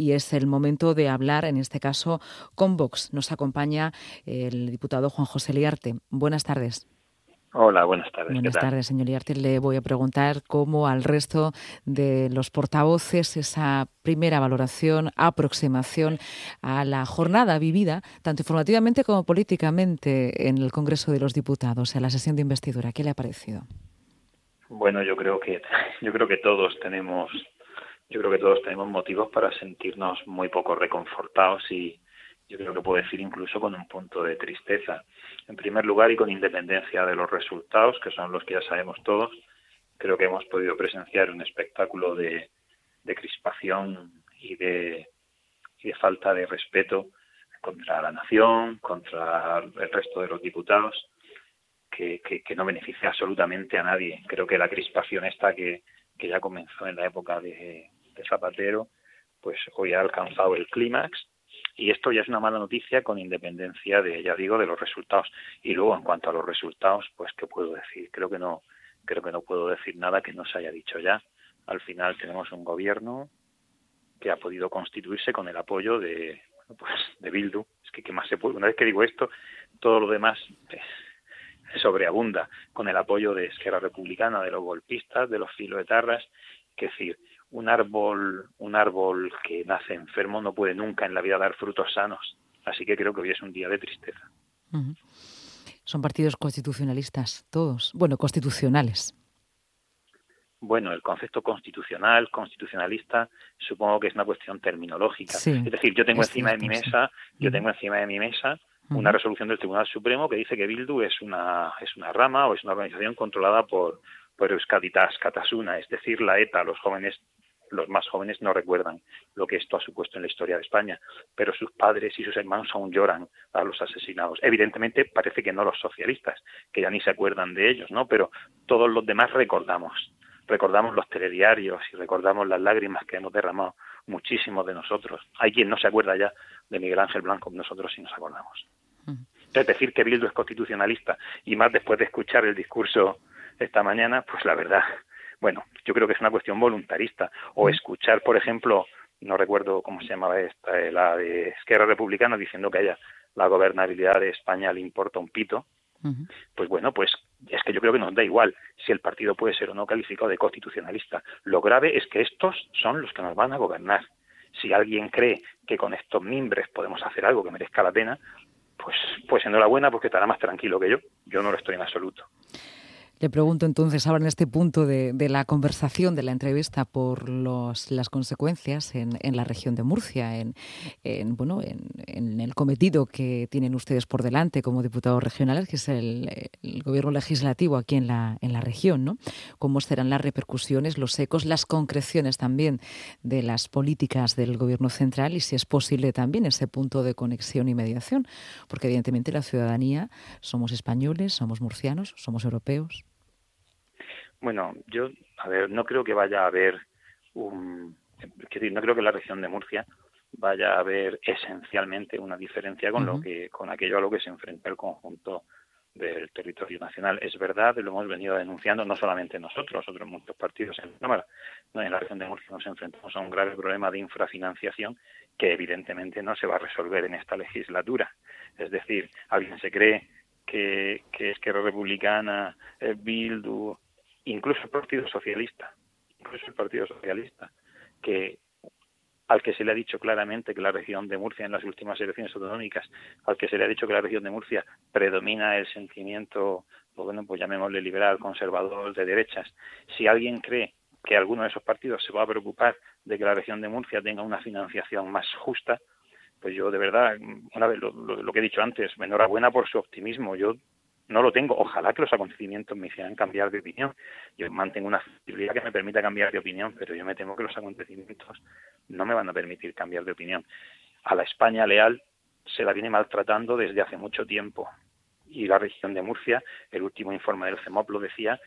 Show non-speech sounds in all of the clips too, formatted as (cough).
y es el momento de hablar, en este caso, con Vox. Nos acompaña el diputado Juan José Liarte. Buenas tardes. Hola, buenas tardes. Buenas tardes, señor Liarte. Le voy a preguntar cómo al resto de los portavoces esa primera valoración, aproximación a la jornada vivida, tanto informativamente como políticamente, en el Congreso de los Diputados, en la sesión de investidura. ¿Qué le ha parecido? Bueno, yo creo que yo creo que todos tenemos yo creo que todos tenemos motivos para sentirnos muy poco reconfortados y yo creo que puedo decir incluso con un punto de tristeza. En primer lugar y con independencia de los resultados, que son los que ya sabemos todos, creo que hemos podido presenciar un espectáculo de, crispación y de, y de falta de respeto contra la nación, contra el resto de los diputados, que, que, no beneficia absolutamente a nadie. Creo que la crispación esta que, que ya comenzó en la época de, Zapatero, pues hoy ha alcanzado el clímax y esto ya es una mala noticia con independencia de, ya digo, de los resultados. Y luego, en cuanto a los resultados, pues, ¿qué puedo decir? Creo que no, creo que no puedo decir nada que no se haya dicho ya. Al final tenemos un gobierno que ha podido constituirse con el apoyo de, pues, de Bildu. Es que, ¿qué más se puede? Una vez que digo esto, todo lo demás sobreabunda con el apoyo de Esquerra Republicana, de los golpistas, de los filoetarras. Que decir, un árbol, un árbol que nace enfermo no puede nunca en la vida dar frutos sanos. Así que creo que hoy es un día de tristeza. Son partidos constitucionalistas todos, bueno, constitucionales. Bueno, el concepto constitucional, constitucionalista, supongo que es una cuestión terminológica. es decir, yo tengo encima de mi mesa, yo tengo encima de mi mesa una resolución del Tribunal Supremo que dice que Bildu es una es una rama o es una organización controlada por por Euskaditas Katasuna, es decir, la ETA, los jóvenes los más jóvenes no recuerdan lo que esto ha supuesto en la historia de España, pero sus padres y sus hermanos aún lloran a los asesinados. Evidentemente parece que no los socialistas, que ya ni se acuerdan de ellos, ¿no? Pero todos los demás recordamos, recordamos los telediarios y recordamos las lágrimas que hemos derramado muchísimos de nosotros. Hay quien no se acuerda ya de Miguel Ángel Blanco, nosotros sí nos acordamos. Es decir, que Bildu es constitucionalista y más después de escuchar el discurso esta mañana, pues la verdad bueno, yo creo que es una cuestión voluntarista. O escuchar, por ejemplo, no recuerdo cómo se llamaba esta, eh, la de Esquerra Republicana, diciendo que a ella la gobernabilidad de España le importa un pito. Pues bueno, pues es que yo creo que nos da igual si el partido puede ser o no calificado de constitucionalista. Lo grave es que estos son los que nos van a gobernar. Si alguien cree que con estos mimbres podemos hacer algo que merezca la pena, pues, pues enhorabuena porque estará más tranquilo que yo. Yo no lo estoy en absoluto. Le pregunto entonces ahora en este punto de, la conversación, de la entrevista, por los, las consecuencias en, la región de Murcia, en, bueno, en, el cometido que tienen ustedes por delante como diputados regionales, que es el, gobierno legislativo aquí en la, en la región, ¿no? ¿Cómo serán las repercusiones, los ecos, las concreciones también de las políticas del gobierno central y si es posible también ese punto de conexión y mediación? Porque evidentemente la ciudadanía somos españoles, somos murcianos, somos europeos. Bueno, yo, a ver, no creo que vaya a haber un. Decir, no creo que la región de Murcia vaya a haber esencialmente una diferencia con lo que con aquello a lo que se enfrenta el conjunto del territorio nacional. Es verdad, lo hemos venido denunciando no solamente nosotros, otros muchos partidos en la en la región de Murcia nos enfrentamos a un grave problema de infrafinanciación que evidentemente no se va a resolver en esta legislatura. Es decir, alguien se cree que, que Esquerra Republicana, el Bildu, incluso el Partido Socialista, incluso el Partido Socialista, que al que se le ha dicho claramente que la región de Murcia en las últimas elecciones autonómicas, al que se le ha dicho que la región de Murcia predomina el sentimiento, pues bueno, pues llamémosle liberal, conservador, de derechas. Si alguien cree que alguno de esos partidos se va a preocupar de que la región de Murcia tenga una financiación más justa, pues yo de verdad, una vez lo, lo que he dicho antes, enhorabuena por su optimismo. Yo no lo tengo. Ojalá que los acontecimientos me hicieran cambiar de opinión. Yo mantengo una flexibilidad que me permita cambiar de opinión, pero yo me temo que los acontecimientos no me van a permitir cambiar de opinión. A la España leal se la viene maltratando desde hace mucho tiempo. Y la región de Murcia, el último informe del CEMOP lo decía,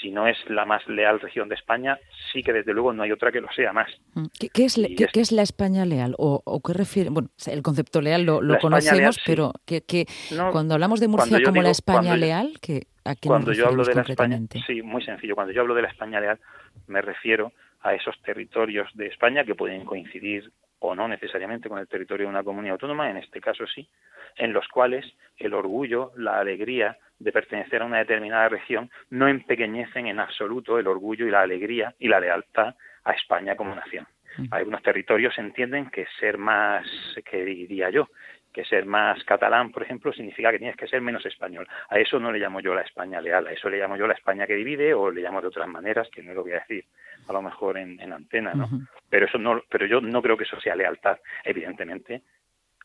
si no es la más leal región de España, sí que desde luego no hay otra que lo sea más. Mm. ¿Qué, es, qué, es, la España leal? ¿O, qué refiere? Bueno, el concepto leal lo, conocemos, pero que, cuando hablamos de Murcia como la España leal, que ¿a qué cuando yo hablo de la España, sí, muy sencillo. Cuando yo hablo de la España leal, me refiero a esos territorios de España que pueden coincidir o no necesariamente con el territorio de una comunidad autónoma, en este caso sí, en los cuales el orgullo, la alegría de pertenecer a una determinada región no empequeñecen en absoluto el orgullo y la alegría y la lealtad a España como nación. Algunos territorios entienden que ser más, que diría yo, que ser más catalán, por ejemplo, significa que tienes que ser menos español. A eso no le llamo yo la España leal, a eso le llamo yo la España que divide o le llamo de otras maneras que no lo voy a decir a lo mejor en, en antena, ¿no? Pero eso no, pero yo no creo que eso sea lealtad. Evidentemente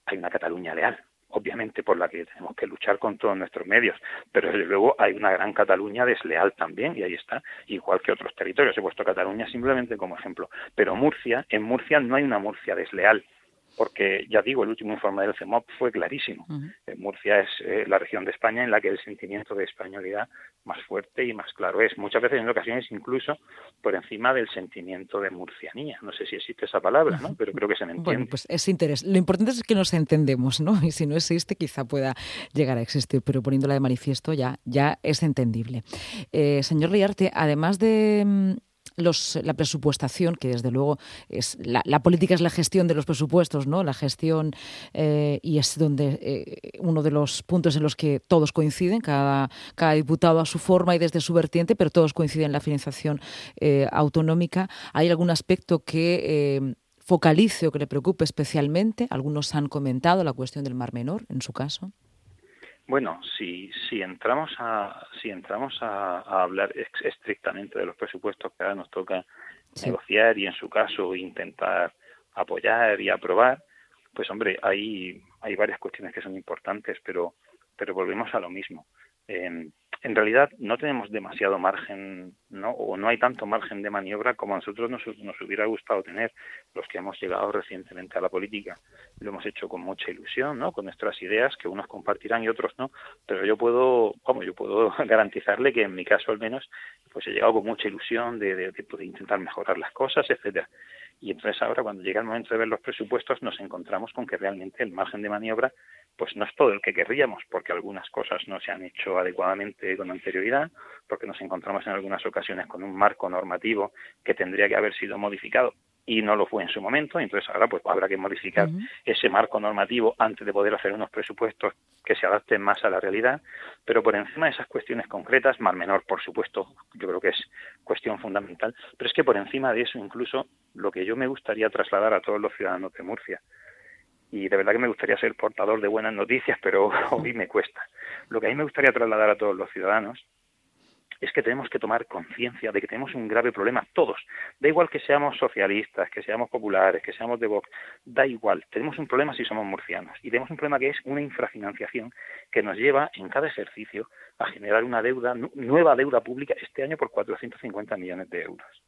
hay una Cataluña leal, obviamente por la que tenemos que luchar con todos nuestros medios, pero desde luego hay una gran Cataluña desleal también y ahí está, igual que otros territorios. He puesto Cataluña simplemente como ejemplo, pero Murcia, en Murcia no hay una Murcia desleal porque ya digo, el último informe del CEMOP fue clarísimo. Murcia es eh, la región de España en la que el sentimiento de españolidad más fuerte y más claro es. Muchas veces en ocasiones incluso por encima del sentimiento de murcianía. No sé si existe esa palabra, ¿no? Pero creo que se me entiende. Bueno, pues es interés. Lo importante es que nos entendemos, ¿no? Y si no existe, quizá pueda llegar a existir, pero poniéndola de manifiesto ya, ya es entendible. Eh, señor Riarte, además de mm, la presupuestación, que desde luego es la, política es la gestión de los presupuestos, ¿no? La gestión eh, y es donde eh, uno de los puntos en los que todos coinciden, cada, cada diputado a su forma y desde su vertiente, pero todos coinciden en la financiación eh, autonómica. ¿Hay algún aspecto que focalice o que le preocupe especialmente? Algunos han comentado la cuestión del Mar Menor, en su caso. Bueno, si, si entramos a si entramos a, hablar estrictamente de los presupuestos que ahora nos toca negociar y en su caso intentar apoyar y aprobar, pues hombre, hay hay varias cuestiones que son importantes, pero pero volvemos a lo mismo en realidad no tenemos demasiado margen, ¿no? o no hay tanto margen de maniobra como a nosotros nos, nos, hubiera gustado tener los que hemos llegado recientemente a la política. Lo hemos hecho con mucha ilusión, ¿no? con nuestras ideas que unos compartirán y otros no, pero yo puedo, como yo puedo (laughs) garantizarle que en mi caso al menos, pues he llegado con mucha ilusión de, de, de intentar mejorar las cosas, etcétera. Y entonces ahora cuando llega el momento de ver los presupuestos nos encontramos con que realmente el margen de maniobra pues no es todo el que querríamos, porque algunas cosas no se han hecho adecuadamente con anterioridad, porque nos encontramos en algunas ocasiones con un marco normativo que tendría que haber sido modificado y no lo fue en su momento, entonces ahora pues habrá que modificar ese marco normativo antes de poder hacer unos presupuestos que se adapten más a la realidad, pero por encima de esas cuestiones concretas, más menor por supuesto, yo creo que es cuestión fundamental, pero es que por encima de eso incluso lo que yo me gustaría trasladar a todos los ciudadanos de Murcia y de verdad que me gustaría ser portador de buenas noticias, pero (laughs) hoy me cuesta. Lo que a mí me gustaría trasladar a todos los ciudadanos es que tenemos que tomar conciencia de que tenemos un grave problema, todos. Da igual que seamos socialistas, que seamos populares, que seamos de Vox, da igual. Tenemos un problema si somos murcianos. Y tenemos un problema que es una infrafinanciación que nos lleva en cada ejercicio a generar una deuda, nueva deuda pública este año por 450 millones de euros.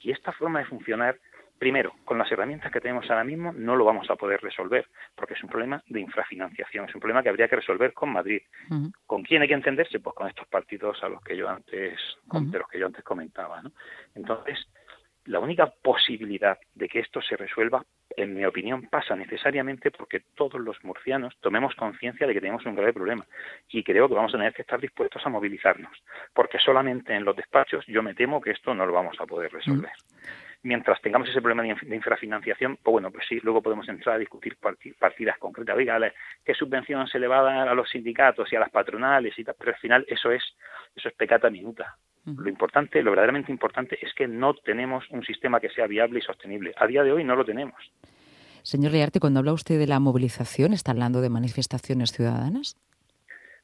Y esta forma de funcionar Primero, con las herramientas que tenemos ahora mismo no lo vamos a poder resolver, porque es un problema de infrafinanciación, es un problema que habría que resolver con Madrid. ¿Con quién hay que entenderse? Pues con estos partidos a los que yo antes, de los que yo antes comentaba. ¿no? Entonces, la única posibilidad de que esto se resuelva, en mi opinión, pasa necesariamente porque todos los murcianos tomemos conciencia de que tenemos un grave problema. Y creo que vamos a tener que estar dispuestos a movilizarnos, porque solamente en los despachos yo me temo que esto no lo vamos a poder resolver mientras tengamos ese problema de infrafinanciación, pues bueno, pues sí, luego podemos entrar a discutir partidas concretas. Oiga, ¿qué subvención se le va a dar a los sindicatos y a las patronales y tal? Pero al final eso es, eso es pecata minuta. Lo importante, lo verdaderamente importante es que no tenemos un sistema que sea viable y sostenible. A día de hoy no lo tenemos. Señor Learte, cuando habla usted de la movilización, ¿está hablando de manifestaciones ciudadanas?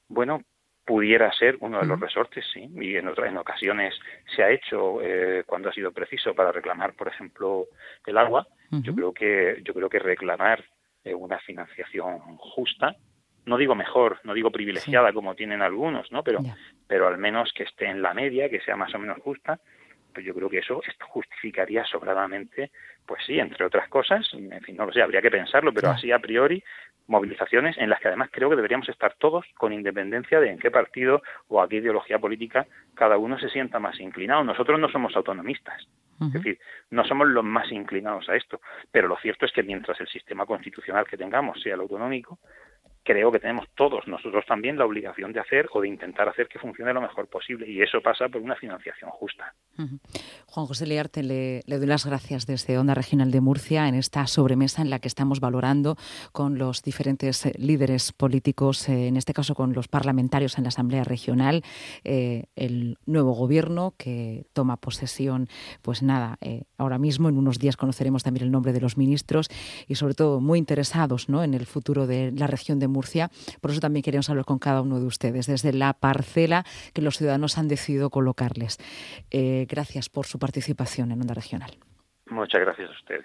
Bueno, pudiera ser uno de los resortes, sí, y en otras en ocasiones se ha hecho eh, cuando ha sido preciso para reclamar, por ejemplo, el agua. Yo creo que yo creo que reclamar eh, una financiación justa, no digo mejor, no digo privilegiada como tienen algunos, ¿no? Pero pero al menos que esté en la media, que sea más o menos justa, pues yo creo que eso justificaría sobradamente, pues sí, entre otras cosas, en fin, no lo sé, habría que pensarlo, pero así a priori movilizaciones en las que además creo que deberíamos estar todos con independencia de en qué partido o a qué ideología política cada uno se sienta más inclinado. Nosotros no somos autonomistas, es decir, no somos los más inclinados a esto, pero lo cierto es que mientras el sistema constitucional que tengamos sea el autonómico, creo que tenemos todos nosotros también la obligación de hacer o de intentar hacer que funcione lo mejor posible y eso pasa por una financiación justa. Juan José Learte, le, doy las gracias desde Onda Regional de Murcia en esta sobremesa en la que estamos valorando con los diferentes eh, líderes políticos, eh, en este caso con los parlamentarios en la Asamblea Regional, eh, el nuevo gobierno que toma posesión, pues nada, ahora mismo en unos días conoceremos también el nombre de los ministros y sobre todo muy interesados ¿no? en el futuro de la región de Murcia. Por eso también queremos hablar con cada uno de ustedes desde la parcela que los ciudadanos han decidido colocarles gracias por su participación en Onda Regional. Muchas gracias a ustedes.